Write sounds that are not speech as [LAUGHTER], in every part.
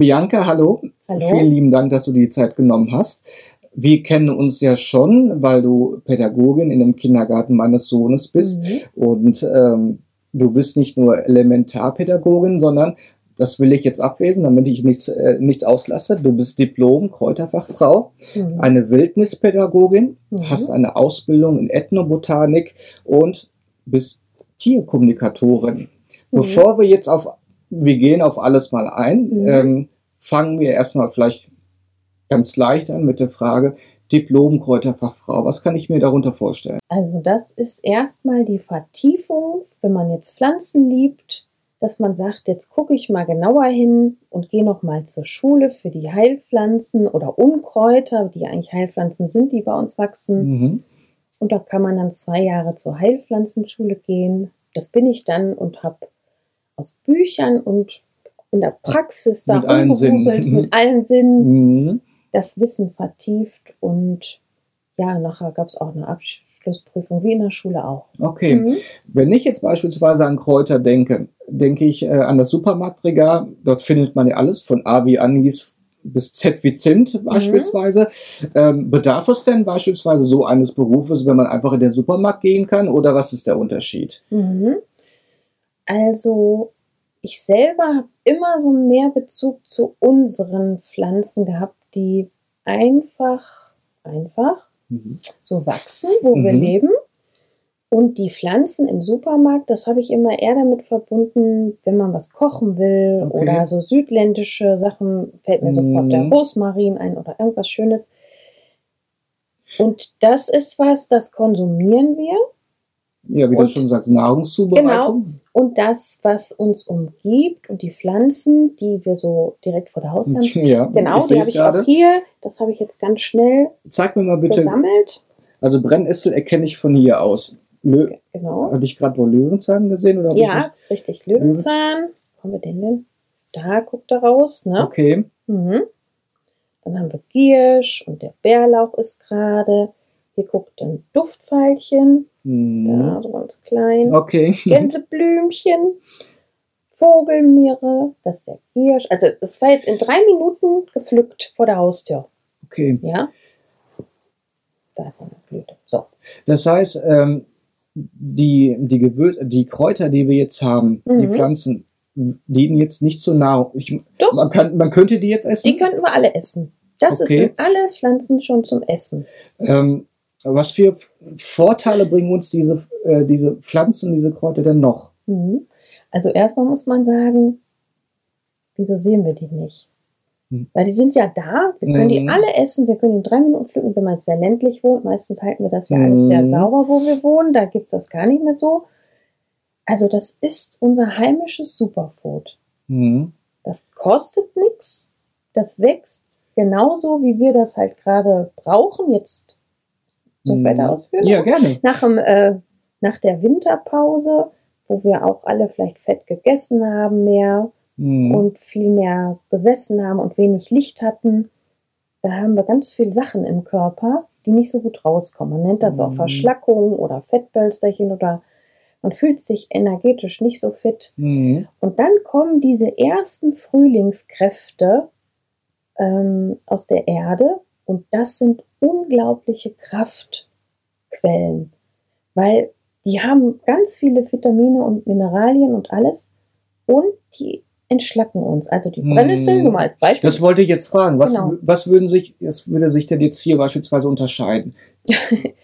Bianca, hallo. Hallo. Vielen lieben Dank, dass du die Zeit genommen hast. Wir kennen uns ja schon, weil du Pädagogin in dem Kindergarten meines Sohnes bist. Mhm. Und ähm, du bist nicht nur Elementarpädagogin, sondern, das will ich jetzt ablesen, damit ich nichts, äh, nichts auslasse, du bist Diplom-Kräuterfachfrau, Mhm. eine Wildnispädagogin, Mhm. hast eine Ausbildung in Ethnobotanik und bist Tierkommunikatorin. Mhm. Bevor wir jetzt auf, wir gehen auf alles mal ein, Mhm. ähm, fangen wir erstmal vielleicht ganz leicht an mit der Frage, Diplom-Kräuterfachfrau, was kann ich mir darunter vorstellen? Also das ist erstmal die Vertiefung, wenn man jetzt Pflanzen liebt, dass man sagt, jetzt gucke ich mal genauer hin und gehe noch mal zur Schule für die Heilpflanzen oder Unkräuter, die eigentlich Heilpflanzen sind, die bei uns wachsen. Mhm. Und da kann man dann zwei Jahre zur Heilpflanzenschule gehen. Das bin ich dann und habe aus Büchern und in der Praxis da Mit rumgewuselt, Mhm. mit allen Sinnen Mhm. das Wissen vertieft und ja, nachher gab es auch eine Abschlussprüfung, wie in der Schule auch. Okay. Mhm. Wenn ich jetzt beispielsweise an Kräuter denke, denke ich äh, an das Supermarktregal. Dort findet man ja alles von A wie Anis bis Z wie Zimt beispielsweise. Ähm, bedarf es denn beispielsweise so eines Berufes, wenn man einfach in den Supermarkt gehen kann? Oder was ist der Unterschied? Mhm. Also ich selber habe immer so mehr Bezug zu unseren Pflanzen gehabt, die einfach, einfach Mhm. so wachsen, wo wir Mhm. leben. Und die Pflanzen im Supermarkt, das habe ich immer eher damit verbunden, wenn man was kochen will Okay. oder so südländische Sachen, fällt mir sofort der Mhm. Rosmarin ein oder irgendwas Schönes. Und das ist was, das konsumieren wir. Ja, wie du Und- schon sagst, Nahrungszubereitung. Und das, was uns umgibt und die Pflanzen, die wir so direkt vor der Haustür haben. [LAUGHS] Ja, Genau, die habe ich gerade. auch hier. Das habe ich jetzt ganz schnell Zeig mir mal bitte. gesammelt. Also Brennnessel erkenne ich von hier aus. Lö Genau. Hatte ich gerade wohl Löwenzahn gesehen? Oder Ja, das ist richtig. Löwenzahn. Wo haben wir den denn? Da guckt er raus, ne? Okay. Mhm. Dann haben wir Giersch und der Bärlauch ist gerade. Hier guckt ein Duftfeilchen. Mhm. Da, so ganz klein. Okay. [LAUGHS] Gänseblümchen. Vogelmiere. Das ist der Giersch. Also, das war jetzt in drei Minuten gepflückt vor der Haustür. Okay. Ja. Da ist eine Blüte. So. Das heißt, ähm, die, die, Gewür die Kräuter, die wir jetzt haben, die Mhm. Pflanzen, dienen jetzt nicht zur Nahrung. Ich, Doch. Man, kann, man könnte die jetzt essen. Die könnten wir alle essen. Das Okay. sind alle Pflanzen schon zum Essen. ähm, was für Vorteile bringen uns diese, äh, diese Pflanzen, diese Kräuter denn noch? Mhm. Also erstmal muss man sagen, wieso sehen wir die nicht? Hm. Weil die sind ja da, wir können die Mhm. alle essen, wir können die in drei Minuten pflücken, wenn man sehr ländlich wohnt. Meistens halten wir das ja alles sehr Mhm. sauber, wo wir wohnen, da gibt es das gar nicht mehr so. Also das ist unser heimisches Superfood. Mhm. Das kostet nichts, das wächst genauso, wie wir das halt gerade brauchen. Jetzt soll ich Mhm. weiter ausführen? Ja, gerne. nach, dem, äh, nach der Winterpause, wo wir auch alle vielleicht fett gegessen haben mehr Mhm. und viel mehr gesessen haben und wenig Licht hatten, da haben wir ganz viele Sachen im Körper, die nicht so gut rauskommen. Man nennt das auch Mhm. Verschlackung oder Fettbölsterchen oder man fühlt sich energetisch nicht so fit. Mhm. Und dann kommen diese ersten Frühlingskräfte ähm, aus der Erde und das sind unglaubliche Kraftquellen, weil die haben ganz viele Vitamine und Mineralien und alles und die entschlacken uns. Also die Hm. Brennnessel, nur mal als Beispiel. Das wollte ich jetzt fragen. Was, Genau. was würden sich, was würde sich denn jetzt hier beispielsweise unterscheiden? [LAUGHS]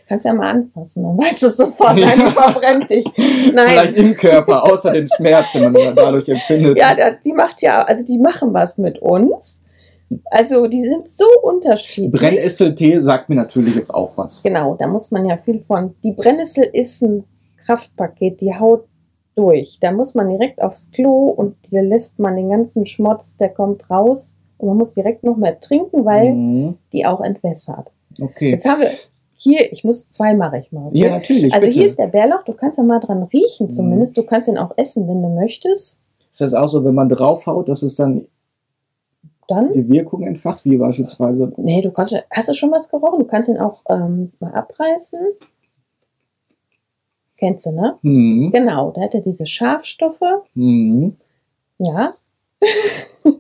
Kannst ja mal anfassen, dann weißt du es sofort, Ja. [LAUGHS] nein, verbrennt dich. Nein. Vielleicht im Körper, außer den Schmerz, den man [LAUGHS] dadurch empfindet. Ja, die macht ja, also die machen was mit uns. Also die sind so unterschiedlich. Brennesseltee sagt mir natürlich jetzt auch was. Genau, da muss man ja viel von. Die Brennnessel ist ein Kraftpaket, die haut durch. Da muss man direkt aufs Klo und da lässt man den ganzen Schmutz, der kommt raus. Und man muss direkt noch mehr trinken, weil Mhm. die auch entwässert. Okay. Jetzt haben wir hier, ich muss zwei mache ich mal. okay? Ja, natürlich. Also bitte. hier ist der Bärlauch, du kannst ja mal dran riechen Mhm. zumindest. Du kannst ihn auch essen, wenn du möchtest. ist das auch so, wenn man draufhaut, dass es dann Dann. die Wirkung entfacht, wie beispielsweise. Nee, du kannst, hast du schon was gerochen? Du kannst ihn auch ähm, mal abreißen. Kennst du, ne? Hm, Genau, da hat er diese Schafstoffe. hm. Ja. [LAUGHS]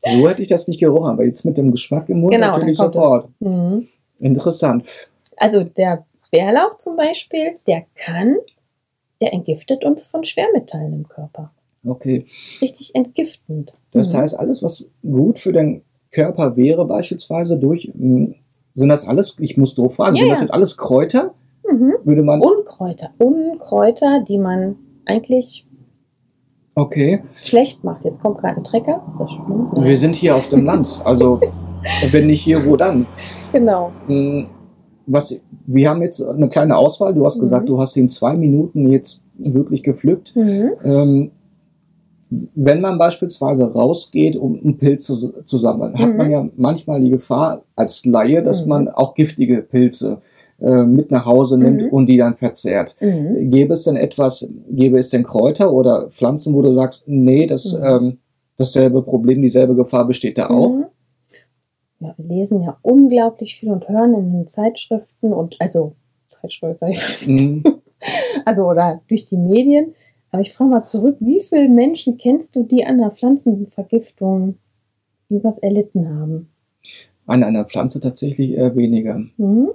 So hätte ich das nicht gerochen, aber jetzt mit dem Geschmack im Mund Genau, natürlich sofort. Mhm. Interessant. Also der Bärlauch zum Beispiel, der kann, der entgiftet uns von Schwermetallen im Körper. Okay. Ist richtig entgiftend. Das Mhm. heißt, alles, was gut für den Körper wäre, beispielsweise durch, mh, sind das alles, ich muss doof fragen, Ja, sind das ja. jetzt alles Kräuter? Mhm. Würde man. Unkräuter. Unkräuter, die man eigentlich Okay. schlecht macht. Jetzt kommt gerade ein Trecker. Ist das schlimm? Nein. Wir sind hier auf dem Land. [LAUGHS] Also, wenn nicht hier, wo dann? Genau. Mh, Was, wir haben jetzt eine kleine Auswahl. Du hast Mhm. gesagt, du hast in zwei Minuten jetzt wirklich gepflückt. Mhm. Ähm, wenn man beispielsweise rausgeht, um einen Pilz zu, zu sammeln, hat Mhm. man ja manchmal die Gefahr als Laie, dass Mhm. man auch giftige Pilze äh, mit nach Hause nimmt Mhm. und die dann verzehrt. Mhm. Gäbe es denn etwas, gäbe es denn Kräuter oder Pflanzen, wo du sagst, nee, das, Mhm. ähm, dasselbe Problem, dieselbe Gefahr besteht da auch? Mhm. Ja, wir lesen ja unglaublich viel und hören in den Zeitschriften und also Zeitschriften, sag ich Mhm. [LAUGHS] also oder durch die Medien. Aber ich frage mal zurück, wie viele Menschen kennst du, die an einer Pflanzenvergiftung irgendwas erlitten haben? An einer Pflanze tatsächlich eher weniger. Mhm.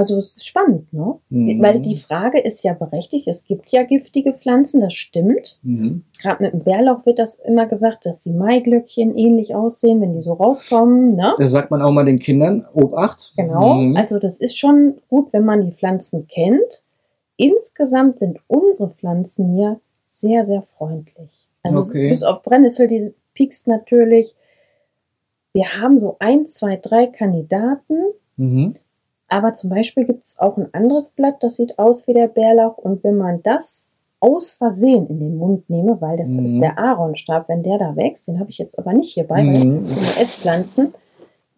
Also es ist spannend, ne? Mhm. Weil die Frage ist ja berechtigt. Es gibt ja giftige Pflanzen, das stimmt. Mhm. Gerade mit dem Bärlauch wird das immer gesagt, dass die Maiglöckchen ähnlich aussehen, wenn die so rauskommen. Ne? Da sagt man auch mal den Kindern, Obacht. Genau. Mhm. Also das ist schon gut, wenn man die Pflanzen kennt. Insgesamt sind unsere Pflanzen hier sehr, sehr freundlich. Also Okay. bis auf Brennnessel, die piekst natürlich. Wir haben so ein, zwei, drei Kandidaten. Mhm. Aber zum Beispiel gibt es auch ein anderes Blatt, das sieht aus wie der Bärlauch. Und wenn man das aus Versehen in den Mund nehme, weil das Mhm. ist der Aaronstab, wenn der da wächst, den habe ich jetzt aber nicht hierbei, weil Mhm. das sind Esspflanzen,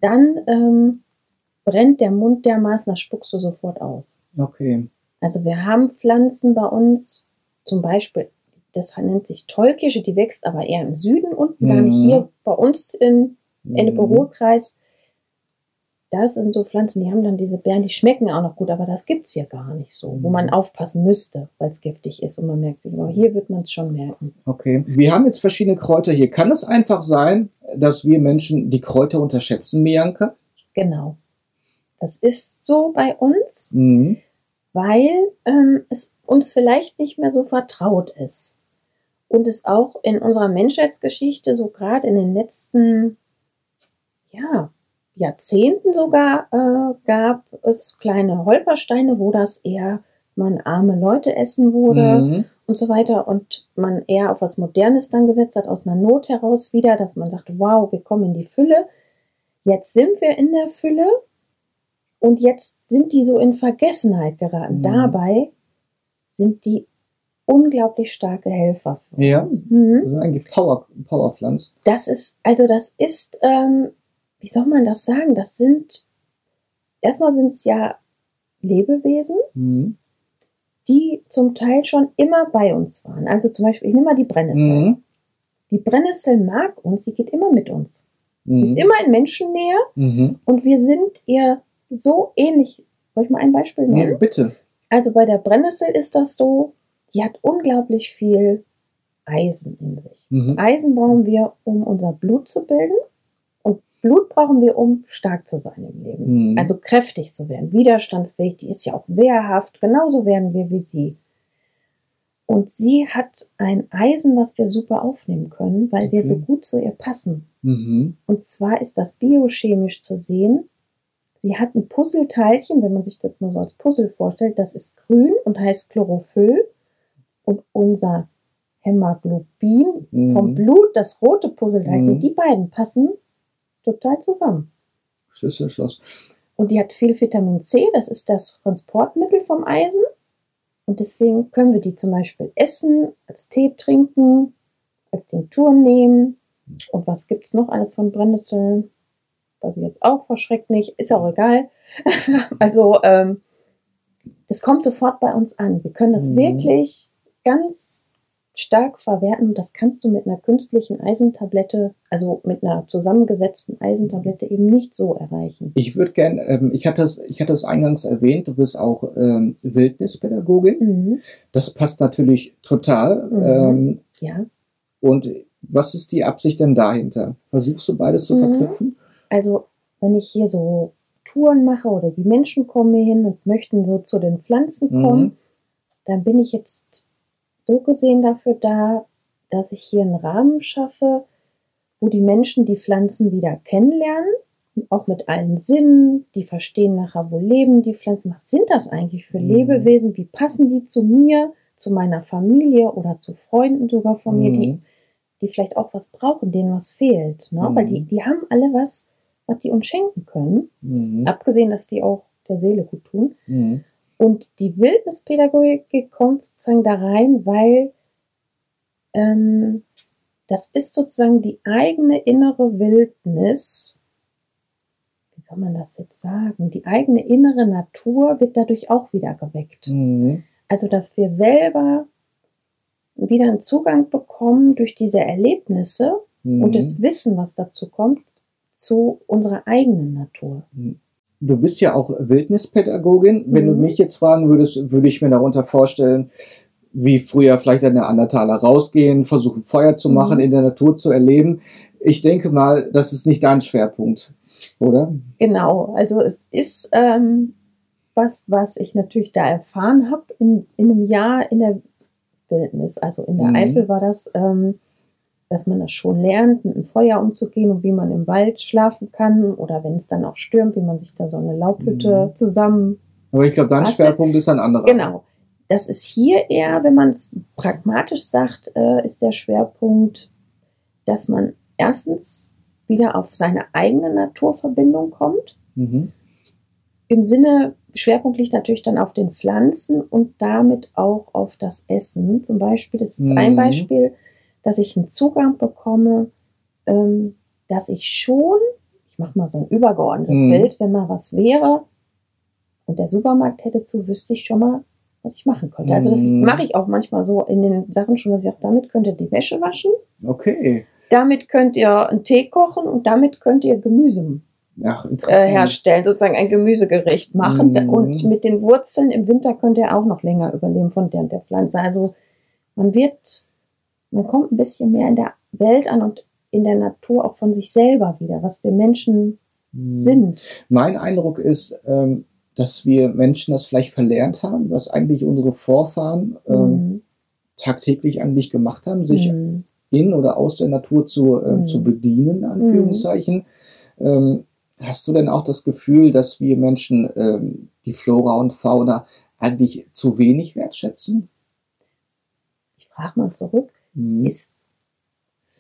dann ähm, brennt der Mund dermaßen, das spuckst du sofort aus. Okay. Also wir haben Pflanzen bei uns, zum Beispiel, das nennt sich Tollkirsche, die wächst aber eher im Süden unten, gar nicht Mhm. hier bei uns in Mhm. Ennepe-Ruhr-Kreis. Das sind so Pflanzen, die haben dann diese Beeren, die schmecken auch noch gut, aber das gibt's hier gar nicht so, wo Mhm. man aufpassen müsste, weil es giftig ist und man merkt sich, aber hier wird man es schon merken. Okay. Wir haben jetzt verschiedene Kräuter hier. Kann es einfach sein, dass wir Menschen die Kräuter unterschätzen, Bianca? Genau. Das ist so bei uns, Mhm. Weil ähm, es uns vielleicht nicht mehr so vertraut ist. Und es auch in unserer Menschheitsgeschichte, so gerade in den letzten ja, Jahrzehnten sogar, äh, gab es kleine Holpersteine, wo das eher man arme Leute essen wurde. Mhm. und so weiter und man eher auf was Modernes dann gesetzt hat, aus einer Not heraus wieder, dass man sagt, wow, wir kommen in die Fülle. Jetzt sind wir in der Fülle und jetzt sind die so in Vergessenheit geraten. Mhm. Dabei sind die unglaublich starke Helfer für Ja. uns. Mhm. Das sind eigentlich Power, Powerpflanzen. Das ist, also das ist, ähm, wie soll man das sagen? Das sind, erstmal sind es ja Lebewesen, Mhm. die zum Teil schon immer bei uns waren. Also zum Beispiel, ich nehme mal die Brennnessel. Mhm. Die Brennnessel mag uns, sie geht immer mit uns. Sie ist Mhm. immer in Menschennähe Mhm. und wir sind ihr so ähnlich. Soll ich mal ein Beispiel Ja, nennen? bitte. Also bei der Brennnessel ist das so, die hat unglaublich viel Eisen in sich. Mhm. Eisen brauchen wir, um unser Blut zu bilden und Blut brauchen wir, um stark zu sein im Leben. Mhm. Also kräftig zu werden, widerstandsfähig, die ist ja auch wehrhaft, genauso werden wir wie sie. Und sie hat ein Eisen, was wir super aufnehmen können, weil wir Okay. so gut zu ihr passen. Mhm. Und zwar ist das biochemisch zu sehen. Sie hat ein Puzzleteilchen, wenn man sich das mal so als Puzzle vorstellt, das ist grün und heißt Chlorophyll. Und unser Hämoglobin Mhm. vom Blut, das rote Puzzleteilchen, Mhm. die beiden passen total zusammen. Schlüssel, Schloss. Und die hat viel Vitamin C, das ist das Transportmittel vom Eisen. Und deswegen können wir die zum Beispiel essen, als Tee trinken, als Tinktur nehmen. Und was gibt es noch alles von Brennnesseln? Ich jetzt auch verschreckt nicht, ist auch egal. [LAUGHS] also, ähm, das kommt sofort bei uns an. Wir können das Mhm. wirklich ganz stark verwerten. Und das kannst du mit einer künstlichen Eisentablette, also mit einer zusammengesetzten Eisentablette eben nicht so erreichen. Ich würde gern, ähm, ich hatte es, ich hatte es eingangs erwähnt, du bist auch ähm, Wildnispädagogin. Mhm. Das passt natürlich total. Mhm. Ähm, Ja. und Was ist die Absicht denn dahinter? Versuchst du beides zu Mhm. verknüpfen? Also, wenn ich hier so Touren mache oder die Menschen kommen hier hin und möchten so zu den Pflanzen kommen, Mhm. dann bin ich jetzt so gesehen dafür da, dass ich hier einen Rahmen schaffe, wo die Menschen die Pflanzen wieder kennenlernen, auch mit allen Sinnen, die verstehen nachher, wo leben die Pflanzen, was sind das eigentlich für Mhm. Lebewesen, wie passen die zu mir, zu meiner Familie oder zu Freunden sogar von mir, die, Mhm. die vielleicht auch was brauchen, denen was fehlt. Ne? Mhm. Weil die, die haben alle was, was die uns schenken können, Mhm. abgesehen, dass die auch der Seele gut tun. Mhm. Und die Wildnispädagogik kommt sozusagen da rein, weil ähm, das ist sozusagen die eigene innere Wildnis. Wie soll man das jetzt sagen? Die eigene innere Natur wird dadurch auch wieder geweckt. Mhm. Also, dass wir selber wieder einen Zugang bekommen durch diese Erlebnisse Mhm. und das Wissen, was dazu kommt, zu unserer eigenen Natur. Du bist ja auch Wildnispädagogin. Wenn du Mhm. mich jetzt fragen würdest, würde ich mir darunter vorstellen, wie früher vielleicht eine Andertaler rausgehen, versuchen Feuer zu machen, Mhm. in der Natur zu erleben. Ich denke mal, das ist nicht dein Schwerpunkt, oder? Genau, also es ist ähm, was, was ich natürlich da erfahren habe in, in einem Jahr in der Wildnis. Also in der Mhm. Eifel war das, ähm, dass man das schon lernt, mit dem Feuer umzugehen und wie man im Wald schlafen kann oder wenn es dann auch stürmt, wie man sich da so eine Laubhütte Mhm. zusammen Aber ich glaube, dein Schwerpunkt ist ein anderer. Genau. Das ist hier eher, wenn man es pragmatisch sagt, äh, ist der Schwerpunkt, dass man erstens wieder auf seine eigene Naturverbindung kommt. Mhm. Im Sinne, Schwerpunkt liegt natürlich dann auf den Pflanzen und damit auch auf das Essen. Zum Beispiel, das ist ein Mhm. Beispiel, dass ich einen Zugang bekomme, ähm, dass ich schon, ich mache mal so ein übergeordnetes Mhm. Bild, wenn mal was wäre und der Supermarkt hätte zu, wüsste ich schon mal, was ich machen könnte. Also das Mhm. mache ich auch manchmal so in den Sachen schon, dass ich sage, damit könnt ihr die Wäsche waschen, Okay. damit könnt ihr einen Tee kochen und damit könnt ihr Gemüse Ach, äh, herstellen, sozusagen ein Gemüsegericht machen. Mhm. Und mit den Wurzeln im Winter könnt ihr auch noch länger überleben von der, der Pflanze. Also man wird, man kommt ein bisschen mehr in der Welt an und in der Natur auch von sich selber wieder, was wir Menschen Mhm. sind. Mein Eindruck ist, ähm, dass wir Menschen das vielleicht verlernt haben, was eigentlich unsere Vorfahren Mhm. tagtäglich eigentlich gemacht haben, sich Mhm. in oder aus der Natur zu, Mhm. zu bedienen, in Anführungszeichen. Ähm, hast du denn auch das Gefühl, dass wir Menschen ähm, die Flora und Fauna eigentlich zu wenig wertschätzen? Ich frage mal zurück. Ist,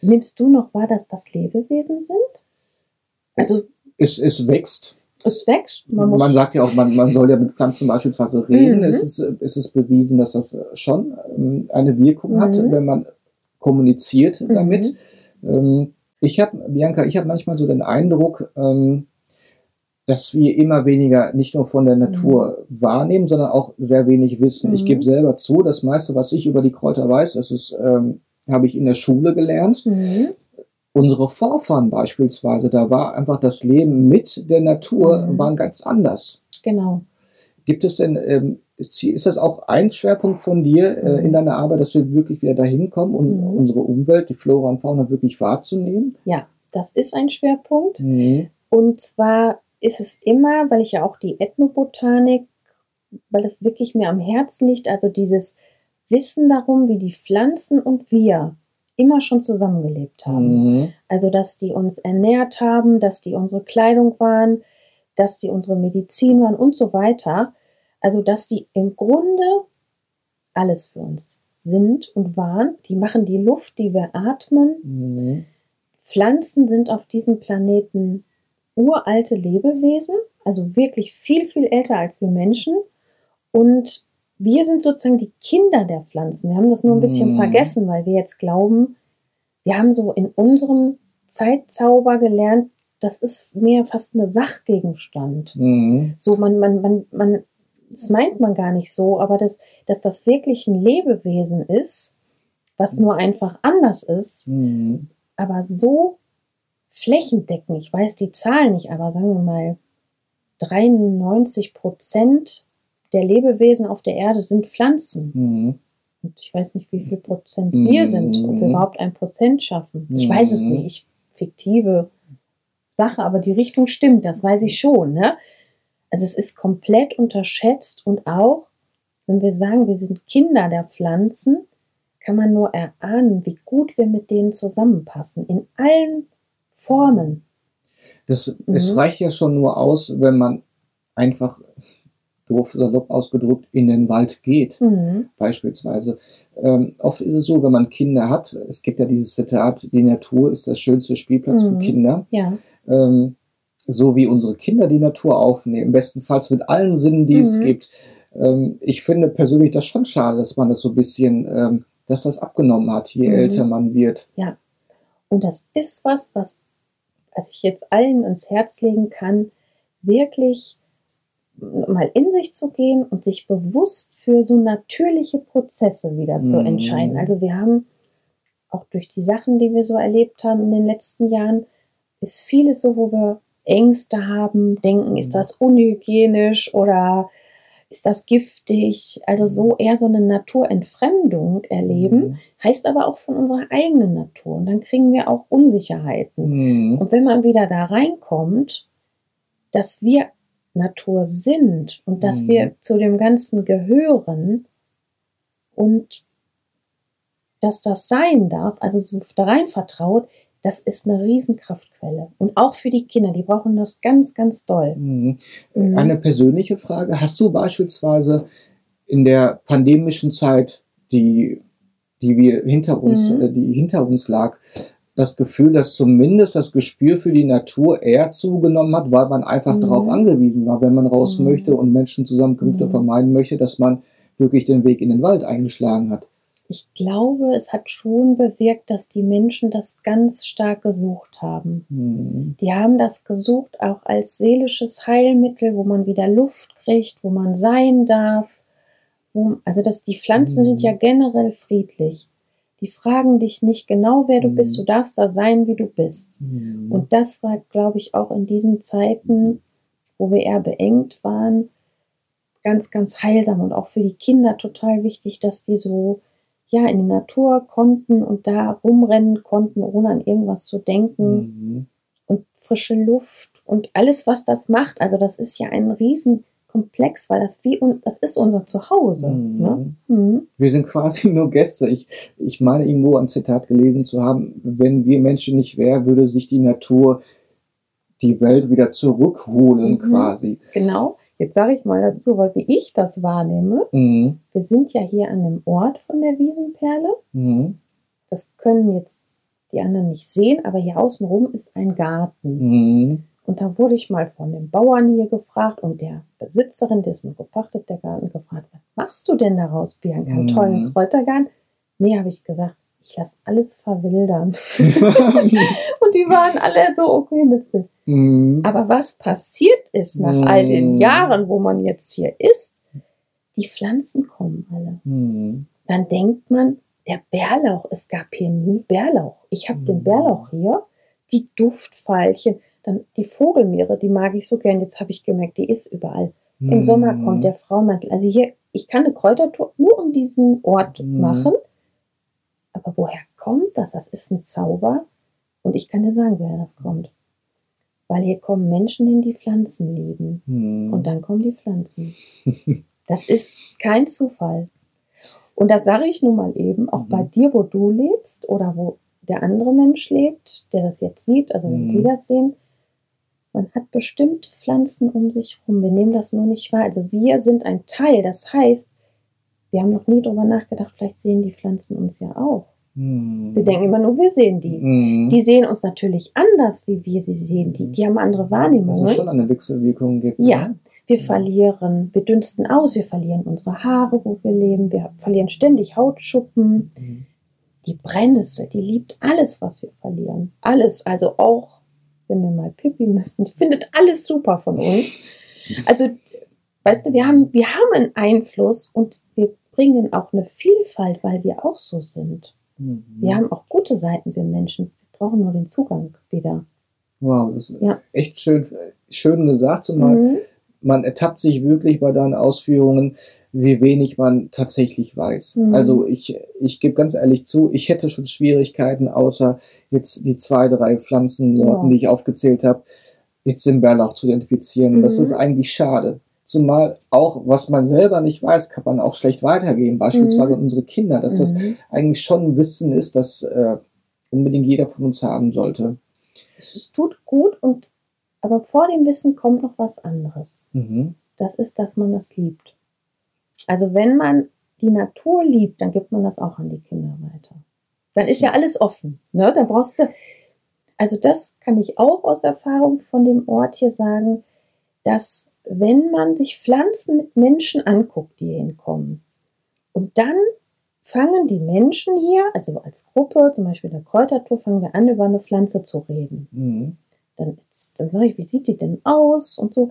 nimmst du noch wahr, dass das Lebewesen sind? Also Es, es wächst. es wächst, man Man, sagt ja auch, man, man soll ja mit Pflanzen beispielsweise reden. Mhm. Es, ist, es ist bewiesen, dass das schon ähm, eine Wirkung hat, Mhm. wenn man kommuniziert Mhm. damit. Ähm, ich habe, Bianca, ich habe manchmal so den Eindruck, ähm, dass wir immer weniger nicht nur von der Natur wahrnehmen, sondern auch sehr wenig wissen. Ich Mhm. gebe selber zu, das meiste, was ich über die Kräuter weiß, das ist, ähm, habe ich in der Schule gelernt. Mhm. Unsere Vorfahren beispielsweise, da war einfach das Leben mit der Natur Mhm. war ganz anders. genau. Gibt es denn, ähm, ist, ist das auch ein Schwerpunkt von dir äh, Mhm. in deiner Arbeit, dass wir wirklich wieder dahin kommen, um Mhm. unsere Umwelt, die Flora und Fauna wirklich wahrzunehmen? Ja, das ist ein Schwerpunkt. Mhm. Und zwar ist es immer, weil ich ja auch die Ethnobotanik, weil es wirklich mir am Herzen liegt, also dieses Wissen darum, wie die Pflanzen und wir immer schon zusammengelebt haben. Mhm. Also, dass die uns ernährt haben, dass die unsere Kleidung waren, dass die unsere Medizin waren und so weiter. Also, dass die im Grunde alles für uns sind und waren. Die machen die Luft, die wir atmen. Mhm. Pflanzen sind auf diesem Planeten uralte Lebewesen, also wirklich viel, viel älter als wir Menschen. Und wir sind sozusagen die Kinder der Pflanzen. Wir haben das nur ein bisschen Mhm. vergessen, weil wir jetzt glauben, wir haben so in unserem Zeitzauber gelernt, das ist mehr fast eine Sachgegenstand. Mhm. So, man, man, man, man, das meint man gar nicht so, aber das, dass das wirklich ein Lebewesen ist, was nur einfach anders ist, Mhm. aber so flächendeckend, ich weiß die Zahlen nicht, aber sagen wir mal, 93 Prozent der Lebewesen auf der Erde sind Pflanzen. Mhm. Und ich weiß nicht, wie viel Prozent wir sind, ob wir Mhm. überhaupt ein Prozent schaffen. Ich weiß es Mhm. nicht. Ich, fiktive Sache, aber die Richtung stimmt, das weiß ich schon. Ne? Also es ist komplett unterschätzt und auch, wenn wir sagen, wir sind Kinder der Pflanzen, kann man nur erahnen, wie gut wir mit denen zusammenpassen, in allen Formen. Das, Mhm. Es reicht ja schon nur aus, wenn man einfach, doof salopp ausgedrückt, in den Wald geht, Mhm. beispielsweise. Ähm, oft ist es so, wenn man Kinder hat, es gibt ja dieses Zitat, die Natur ist der schönste Spielplatz Mhm. für Kinder. Ja. Ähm, so wie unsere Kinder die Natur aufnehmen, bestenfalls mit allen Sinnen, die es Mhm. gibt. Ähm, ich finde persönlich das schon schade, dass man das so ein bisschen, ähm, dass das abgenommen hat, je Mhm. älter man wird. Und das ist was, was, was ich jetzt allen ins Herz legen kann, wirklich mal in sich zu gehen und sich bewusst für so natürliche Prozesse wieder zu Mhm. entscheiden. Also wir haben auch durch die Sachen, die wir so erlebt haben in den letzten Jahren, ist vieles so, wo wir Ängste haben, denken, ist Mhm. das unhygienisch oder ist das giftig? Also so eher so eine Naturentfremdung erleben. Mhm. Heißt aber auch von unserer eigenen Natur. Und dann kriegen wir auch Unsicherheiten. Mhm. Und wenn man wieder da reinkommt, dass wir Natur sind und dass Mhm. wir zu dem Ganzen gehören und dass das sein darf, also so da rein vertraut, das ist eine Riesenkraftquelle. Und auch für die Kinder, die brauchen das ganz, ganz doll. Mhm. Mhm. Eine persönliche Frage. Hast du beispielsweise in der pandemischen Zeit, die, die wir hinter uns, Mhm. äh, die hinter uns lag, das Gefühl, dass zumindest das Gespür für die Natur eher zugenommen hat, weil man einfach Mhm. darauf angewiesen war, wenn man raus möchte und Menschenzusammenkünfte vermeiden möchte, dass man wirklich den Weg in den Wald eingeschlagen hat. Ich glaube, es hat schon bewirkt, dass die Menschen das ganz stark gesucht haben. Mhm. Die haben das gesucht auch als seelisches Heilmittel, wo man wieder Luft kriegt, wo man sein darf. Wo, also das, die Pflanzen Mhm. sind ja generell friedlich. Die fragen dich nicht genau, wer du Mhm. bist. Du darfst da sein, wie du bist. Mhm. Und das war, glaube ich, auch in diesen Zeiten, wo wir eher beengt waren, ganz, ganz heilsam und auch für die Kinder total wichtig, dass die so ja in die Natur konnten und da rumrennen konnten, ohne an irgendwas zu denken Mhm. und frische Luft und alles, was das macht. Also das ist ja ein Riesenkomplex, weil das wie und das ist unser Zuhause. Mhm. Ne? Mhm. Wir sind quasi [LAUGHS] nur Gäste. Ich, ich meine, irgendwo ein Zitat gelesen zu haben, wenn wir Menschen nicht wären, würde sich die Natur die Welt wieder zurückholen, Mhm. quasi. Genau. Jetzt sage ich mal dazu, weil wie ich das wahrnehme, Mhm. wir sind ja hier an dem Ort von der Wiesenperle. Mhm. Das können jetzt die anderen nicht sehen, aber hier außenrum ist ein Garten. Mhm. Und da wurde ich mal von dem Bauern hier gefragt und der Besitzerin, dessen gepachtet der Garten, gefragt, was machst du denn daraus, Bianca? Einen Mhm. tollen Kräutergarten? Nee, habe ich gesagt, ich lasse alles verwildern. [LAUGHS] [LAUGHS] und die waren alle so, okay, mit Willen. Mhm. Aber was passiert ist nach Mhm. all den Jahren, wo man jetzt hier ist, die Pflanzen kommen alle. Mhm. Dann denkt man, der Bärlauch, es gab hier nie Bärlauch. Ich habe den Mhm. Bärlauch hier, die Duftfeilchen, dann die Vogelmeere, die mag ich so gern. Jetzt habe ich gemerkt, die ist überall. Im Mhm. Sommer kommt der Fraumantel. Also hier, ich kann eine Kräutertour nur um diesen Ort Mhm. machen. Aber woher kommt das? Das ist ein Zauber. Und ich kann dir sagen, woher das kommt. Weil hier kommen Menschen hin, die Pflanzen lieben. Mhm. Und dann kommen die Pflanzen. [LAUGHS] Das ist kein Zufall. Und das sage ich nun mal eben, auch Mhm. bei dir, wo du lebst oder wo der andere Mensch lebt, der das jetzt sieht, also wenn Mhm. Sie das sehen, man hat bestimmte Pflanzen um sich rum. Wir nehmen das nur nicht wahr. Also wir sind ein Teil. Das heißt, wir haben noch nie darüber nachgedacht, vielleicht sehen die Pflanzen uns ja auch. Mhm. Wir denken immer nur, wir sehen die. Mhm. Die sehen uns natürlich anders, wie wir sie sehen. Die, die haben andere Dass Wahrnehmungen. es schon eine Wechselwirkung gibt. Ja, ne? wir verlieren, wir dünsten aus, wir verlieren unsere Haare, wo wir leben, wir verlieren ständig Hautschuppen. Mhm. Die Brennnessel, die liebt alles, was wir verlieren. Alles, also auch, wenn wir mal pipi müssen, die findet alles super von uns. [LAUGHS] Also, weißt du, wir haben, wir haben einen Einfluss und wir bringen auch eine Vielfalt, weil wir auch so sind. Mhm. Wir haben auch gute Seiten, wir Menschen. Wir brauchen nur den Zugang wieder. Wow, das ist Ja. echt schön, schön gesagt. Zumal Mhm. man ertappt sich wirklich bei deinen Ausführungen, wie wenig man tatsächlich weiß. Mhm. Also ich, ich gebe ganz ehrlich zu, ich hätte schon Schwierigkeiten, außer jetzt die zwei, drei Pflanzensorten, Ja. die ich aufgezählt habe, jetzt den Bärlauch zu identifizieren. Das Mhm. ist eigentlich schade. Zumal auch, was man selber nicht weiß, kann man auch schlecht weitergeben, beispielsweise Mhm. unsere Kinder, dass das Mhm. eigentlich schon ein Wissen ist, das äh, unbedingt jeder von uns haben sollte. Es, es tut gut und aber vor dem Wissen kommt noch was anderes. Mhm. Das ist, dass man das liebt. Also wenn man die Natur liebt, dann gibt man das auch an die Kinder weiter. Dann ist ja alles offen. Ne? Dann brauchst du. Also das kann ich auch aus Erfahrung von dem Ort hier sagen, dass wenn man sich Pflanzen mit Menschen anguckt, die hierhin kommen, und dann fangen die Menschen hier, also als Gruppe, zum Beispiel der Kräutertour, fangen wir an, über eine Pflanze zu reden. Mhm. Dann, dann sage ich, wie sieht die denn aus und so.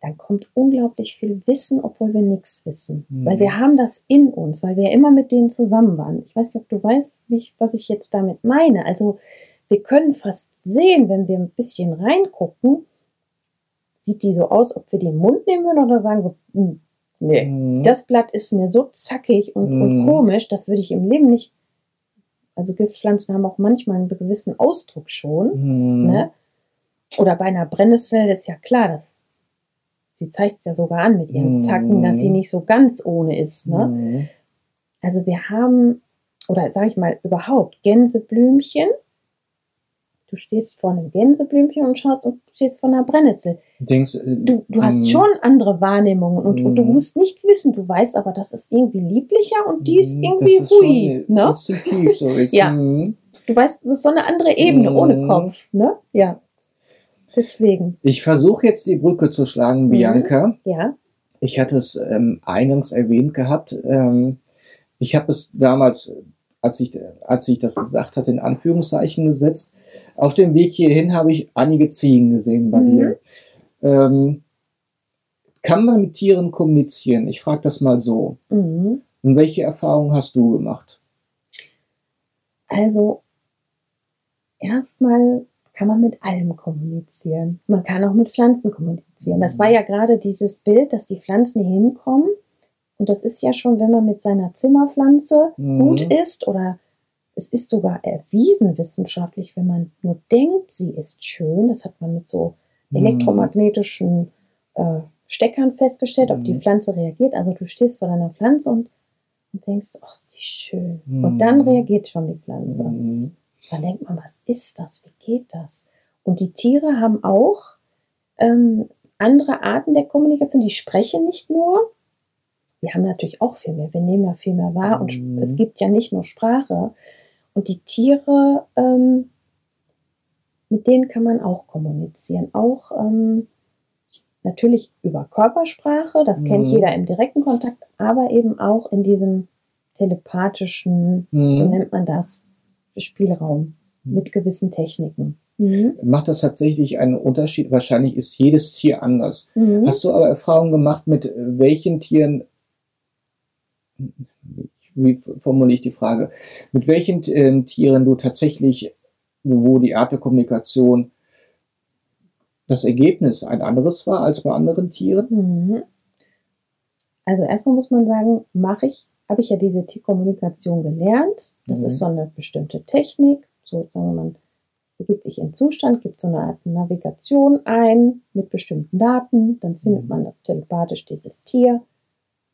Dann kommt unglaublich viel Wissen, obwohl wir nichts wissen. Mhm. Weil wir haben das in uns, weil wir immer mit denen zusammen waren. Ich weiß nicht, ob du weißt, ich, was ich jetzt damit meine. Also wir können fast sehen, wenn wir ein bisschen reingucken, sieht die so aus, ob wir die im Mund nehmen würden oder sagen wir, hm, nee, Mhm. das Blatt ist mir so zackig und, und Mhm. komisch, das würde ich im Leben nicht. Also Giftpflanzen haben auch manchmal einen gewissen Ausdruck schon. Mhm. Ne? Oder bei einer Brennnessel ist ja klar, dass sie zeigt es ja sogar an mit ihren Mhm. Zacken, dass sie nicht so ganz ohne ist. Ne? Mhm. Also wir haben, oder sage ich mal überhaupt, Gänseblümchen. Du stehst vor einem Gänseblümchen und schaust und stehst vor einer Brennnessel. Denkst, äh, Du, du hast mhm. schon andere Wahrnehmungen und, und du Mhm. musst nichts wissen. Du weißt aber, das ist irgendwie lieblicher und die ist Mhm, irgendwie das ist hui. schon Ne? Instinktiv so [LAUGHS] ist. Ja. Du weißt, das ist so eine andere Ebene ohne Kopf. Ne? Ja. Deswegen, Ich versuche jetzt die Brücke zu schlagen, Mhm. Bianca. ja. Ich hatte es ähm, eingangs erwähnt gehabt. Ähm, ich habe es damals, als ich, als ich das gesagt hatte, in Anführungszeichen gesetzt. Auf dem Weg hierhin habe ich einige Ziegen gesehen bei Mhm. dir. Ähm, kann man mit Tieren kommunizieren? Ich frage das mal so. Mhm. Und welche Erfahrungen hast du gemacht? Also, erstmal kann man mit allem kommunizieren. Man kann auch mit Pflanzen kommunizieren. Das war ja gerade dieses Bild, dass die Pflanzen hinkommen. Und das ist ja schon, wenn man mit seiner Zimmerpflanze Mhm. gut ist oder es ist sogar erwiesen wissenschaftlich, wenn man nur denkt, sie ist schön. Das hat man mit so Mhm. Elektromagnetischen äh, Steckern festgestellt, ob die Mhm. Pflanze reagiert. Also du stehst vor deiner Pflanze und, und denkst, ach, ist die schön. Mhm. Und dann reagiert schon die Pflanze. Mhm. Dann denkt man, was ist das? Wie geht das? Und die Tiere haben auch ähm, andere Arten der Kommunikation. Die sprechen nicht nur. Wir haben natürlich auch viel mehr. Wir nehmen ja viel mehr wahr. Und Mhm. es gibt ja nicht nur Sprache. Und die Tiere, ähm, mit denen kann man auch kommunizieren. Auch ähm, natürlich über Körpersprache. Das kennt Mhm. jeder im direkten Kontakt. Aber eben auch in diesem telepathischen, so Mhm. nennt man das, Spielraum mit gewissen Techniken. Mhm. Macht das tatsächlich einen Unterschied? Wahrscheinlich ist jedes Tier anders. Mhm. Hast du aber Erfahrungen gemacht, mit welchen Tieren, wie formuliere ich die Frage, mit welchen äh, Tieren du tatsächlich, wo die Art der Kommunikation das Ergebnis ein anderes war als bei anderen Tieren? Mhm. Also erstmal muss man sagen, mache ich, habe ich ja diese Tierkommunikation gelernt. Das Mhm. ist so eine bestimmte Technik. So sagen wir mal, man begibt sich in Zustand, gibt so eine Art Navigation ein mit bestimmten Daten, dann findet Mhm. man telepathisch dieses Tier.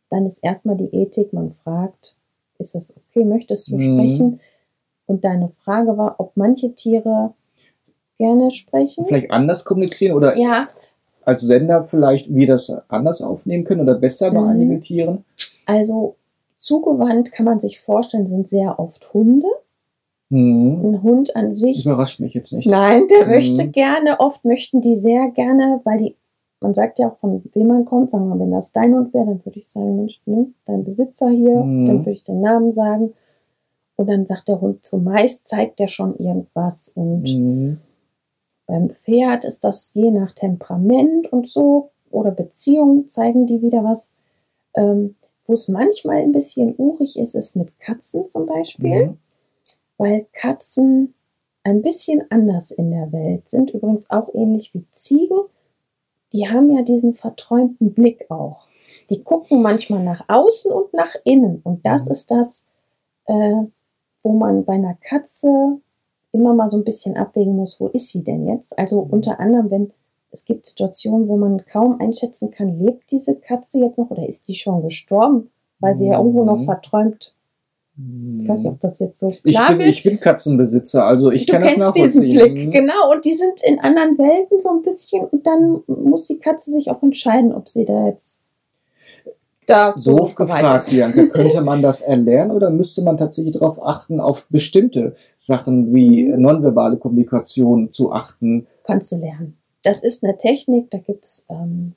Dann ist erstmal die Ethik, man fragt, ist das okay, möchtest du Mhm. sprechen? Und deine Frage war, ob manche Tiere gerne sprechen. Vielleicht anders kommunizieren oder Ja, als Sender vielleicht wir das anders aufnehmen können oder besser bei Mhm. einigen Tieren? Also zugewandt kann man sich vorstellen, sind sehr oft Hunde. Mhm. Ein Hund an sich. Überrascht mich jetzt nicht. Nein, der Mhm. möchte gerne, oft möchten die sehr gerne, weil die, man sagt ja auch, von wem man kommt, sagen wir, wenn das dein Hund wäre, dann würde ich sagen, Mensch, ne, dein Besitzer hier, Mhm. dann würde ich den Namen sagen. Und dann sagt der Hund zumeist, zeigt der schon irgendwas. Und Mhm. beim Pferd ist das je nach Temperament und so oder Beziehung zeigen die wieder was. Ähm, Wo es manchmal ein bisschen urig ist, ist mit Katzen zum Beispiel, Mhm. weil Katzen ein bisschen anders in der Welt sind. Übrigens auch ähnlich wie Ziegen. die haben ja diesen verträumten Blick auch. Die gucken manchmal nach außen und nach innen. Und das Mhm. ist das, äh, wo man bei einer Katze immer mal so ein bisschen abwägen muss, wo ist sie denn jetzt? Also Mhm. unter anderem, wenn es gibt Situationen, wo man kaum einschätzen kann, lebt diese Katze jetzt noch oder ist die schon gestorben, weil sie ja irgendwo noch Mhm. verträumt. Ich weiß nicht, ob das jetzt so Ich klar bin, wird. ich bin Katzenbesitzer, also ich du kann das kennst diesen nachvollziehen. Blick, genau. Und die sind in anderen Welten so ein bisschen und dann muss die Katze sich auch entscheiden, ob sie da jetzt da so Doof gefragt, ist. Bianca. [LAUGHS] Könnte man das erlernen oder müsste man tatsächlich darauf achten, auf bestimmte Sachen wie Mhm. nonverbale Kommunikation zu achten? Kannst du lernen. Das ist eine Technik, da gibt's ähm,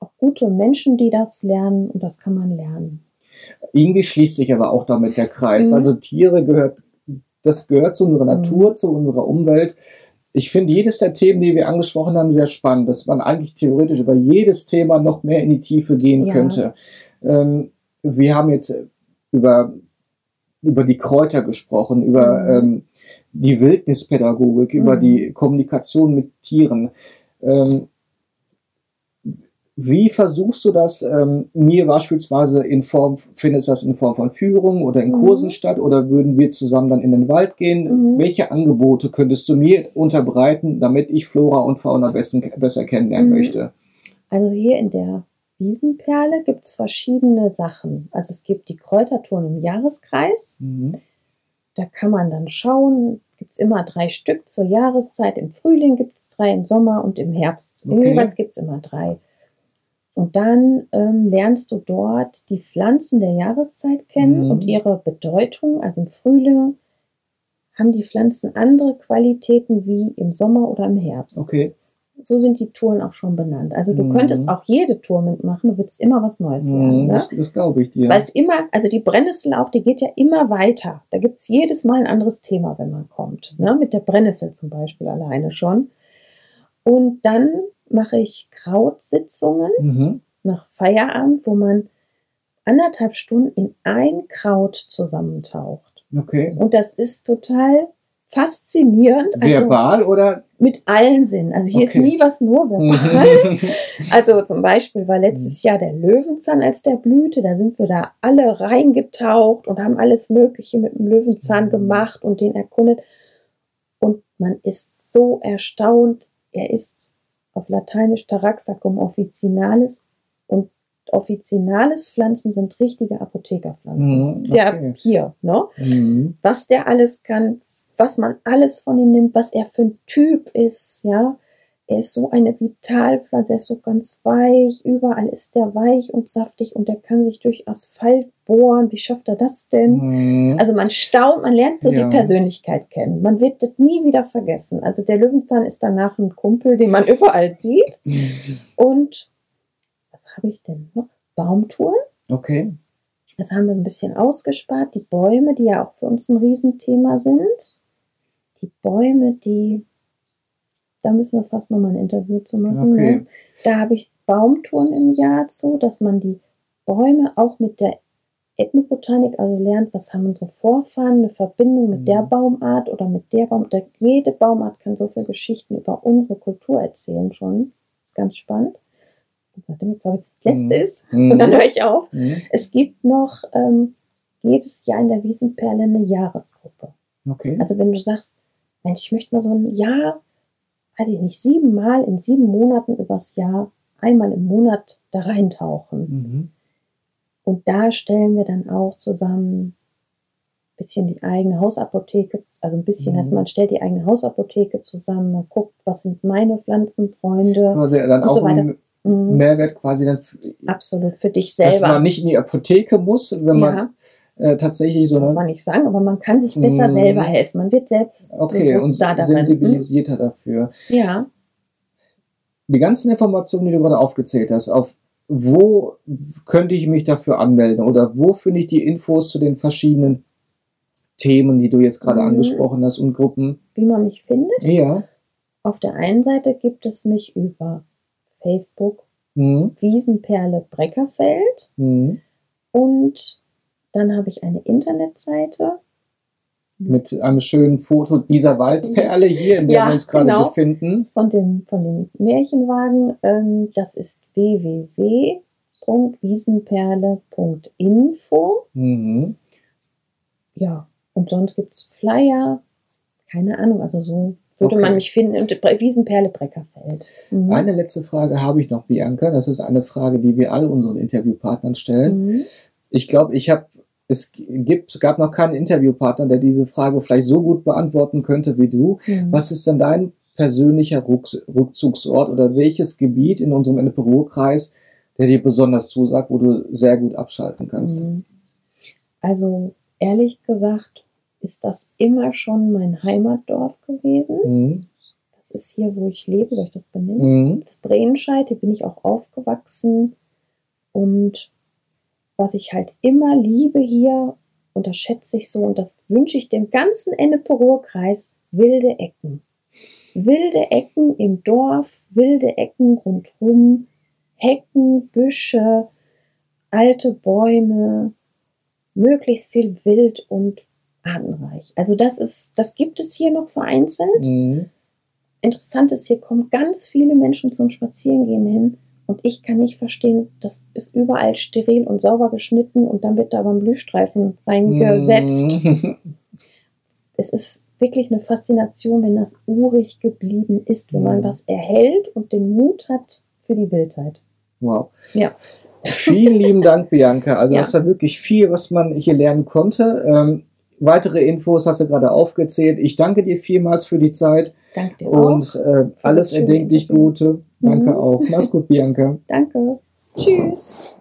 auch gute Menschen, die das lernen und das kann man lernen. Irgendwie schließt sich aber auch damit der Kreis. Mhm. Also Tiere gehört, das gehört zu unserer Mhm. Natur, zu unserer Umwelt. Ich finde jedes der Themen, die wir angesprochen haben, sehr spannend, dass man eigentlich theoretisch über jedes Thema noch mehr in die Tiefe gehen Ja. könnte. Ähm, wir haben jetzt über, über die Kräuter gesprochen, über Mhm. ähm, die Wildnispädagogik, über Mhm. die Kommunikation mit Tieren. Ähm, wie versuchst du das ähm, mir beispielsweise in Form, findest du das in Form von Führungen oder in Mhm. Kursen statt oder würden wir zusammen dann in den Wald gehen? Mhm. Welche Angebote könntest du mir unterbreiten, damit ich Flora und Fauna besten, besser kennenlernen Mhm. möchte? Also hier in der Wiesenperle gibt's verschiedene Sachen. Also es gibt die Kräutertouren im Jahreskreis. Mhm. Da kann man dann schauen, gibt's immer drei Stück zur Jahreszeit. Im Frühling gibt's drei, im Sommer und im Herbst. Okay. Jeweils gibt's immer drei. Und dann ähm, lernst du dort die Pflanzen der Jahreszeit kennen Mhm. und ihre Bedeutung. Also im Frühling haben die Pflanzen andere Qualitäten wie im Sommer oder im Herbst. Okay. So sind die Touren auch schon benannt. Also du Mhm. könntest auch jede Tour mitmachen, du würdest immer was Neues lernen. Mhm, Ne? das das glaube ich dir. Weil es immer, also die Brennnessel auch, die geht ja immer weiter. Da gibt's jedes Mal ein anderes Thema, wenn man kommt. Ne? Mit der Brennnessel zum Beispiel alleine schon. Und dann mache ich Krautsitzungen Mhm. nach Feierabend, wo man anderthalb Stunden in ein Kraut zusammentaucht. Okay. Und das ist total faszinierend. Also Verbal oder? mit allen Sinnen. Also hier ist Okay. nie was nur verbal. Mhm. [LAUGHS] [LAUGHS] Also zum Beispiel war letztes Jahr der Löwenzahn als der blühte. Da sind wir da alle reingetaucht und haben alles Mögliche mit dem Löwenzahn Mhm. gemacht und den erkundet. Und man ist so erstaunt. Er ist auf Lateinisch Taraxacum officinalis und officinales Pflanzen sind richtige Apothekerpflanzen. Mhm, Der okay. hier, ne? Mhm. was der alles kann, was man alles von ihm nimmt, was er für ein Typ ist, ja. Er ist so eine Vitalpflanze, er ist so ganz weich, überall ist der weich und saftig und der kann sich durch Asphalt bohren. Wie schafft er das denn? Mhm. Also man staunt, man lernt so Ja. die Persönlichkeit kennen. Man wird das nie wieder vergessen. Also der Löwenzahn ist danach ein Kumpel, den man [LAUGHS] überall sieht. Und was habe ich denn noch? Baumtouren. Okay. Das haben wir ein bisschen ausgespart. Die Bäume, die ja auch für uns ein Riesenthema sind. Die Bäume, die, da müssen wir fast nochmal ein Interview zu machen. Okay. Ne? Da habe ich Baumtouren im Jahr zu, dass man die Bäume auch mit der Ethnobotanik, also lernt, was haben unsere Vorfahren, eine Verbindung mit der Mhm. Baumart oder mit der Baum. da- Jede Baumart kann so viele Geschichten über unsere Kultur erzählen schon. ist ganz spannend. Warte, jetzt habe ich, das letzte Mhm. ist, [LAUGHS] Mhm. und dann höre ich auf. Mhm. Es gibt noch ähm, jedes Jahr in der Wiesenperle eine Jahresgruppe. Okay. Also wenn du sagst, Mensch, ich möchte mal so ein Jahr, weiß ich nicht, siebenmal in sieben Monaten übers Jahr, einmal im Monat da reintauchen. Mhm. Und da stellen wir dann auch zusammen ein bisschen die eigene Hausapotheke, also ein bisschen, Mhm. also man stellt die eigene Hausapotheke zusammen, man guckt, was sind meine Pflanzenfreunde. Quasi dann und auch so weiter. Mhm. Mehrwert quasi dann, Absolut, für dich dass selber. man nicht in die Apotheke muss, wenn man ja, äh, tatsächlich so darf eine man nicht sagen, aber man kann sich besser Mhm. selber helfen. Man wird selbst Okay, und darin. sensibilisierter dafür. Mhm. Ja, Die ganzen Informationen, die du gerade aufgezählt hast, auf wo könnte ich mich dafür anmelden oder wo finde ich die Infos zu den verschiedenen Themen, die du jetzt gerade Mhm. angesprochen hast und Gruppen? wie man mich findet. Ja. Auf der einen Seite gibt es mich über Facebook Mhm. Wiesenperle Breckerfeld Mhm. und dann habe ich eine Internetseite mit einem schönen Foto dieser Waldperle hier, in der Ja, wir uns gerade genau. befinden. von dem, von dem Märchenwagen. Ähm, das ist www.wiesenperle.info. Mhm. Ja, und sonst gibt's Flyer. Keine Ahnung, also so würde Okay. man mich finden. Bre- Wiesenperle Breckerfeld. Mhm. Eine letzte Frage habe ich noch, Bianca. Das ist eine Frage, die wir all unseren Interviewpartnern stellen. Mhm. Ich glaube, ich habe, es gibt, gab noch keinen Interviewpartner, der diese Frage vielleicht so gut beantworten könnte wie du. Mhm. Was ist denn dein persönlicher Rückzugsort oder welches Gebiet in unserem Ennepe-Ruhr-Kreis, der dir besonders zusagt, wo du sehr gut abschalten kannst? Mhm. Also ehrlich gesagt ist das immer schon mein Heimatdorf gewesen. Mhm. Das ist hier, wo ich lebe, soll ich das benennen? Mhm. Das Brehenscheid, hier bin ich auch aufgewachsen. Und was ich halt immer liebe hier, und das schätze ich so, und das wünsche ich dem ganzen Ennepe-Ruhr-Kreis, wilde Ecken. Wilde Ecken im Dorf, wilde Ecken rundherum, Hecken, Büsche, alte Bäume, möglichst viel Wild und artenreich. Also das ist, das gibt es hier noch vereinzelt. Mhm. Interessant ist, hier kommen ganz viele Menschen zum Spazierengehen hin und ich kann nicht verstehen, das ist überall steril und sauber geschnitten und dann wird da aber ein Blühstreifen reingesetzt. Mhm. Es ist wirklich eine Faszination, wenn das urig geblieben ist, wenn man Mhm. was erhält und den Mut hat für die Wildheit. Wow. Ja. Vielen lieben Dank, Bianca. Also Ja. das war wirklich viel, was man hier lernen konnte. Ähm, weitere Infos hast du gerade aufgezählt. Ich danke dir vielmals für die Zeit Danke dir und auch. äh, alles erdenklich. Gute. Danke Mhm. auch. Mach's gut, Bianca. [LAUGHS] Danke. Tschüss.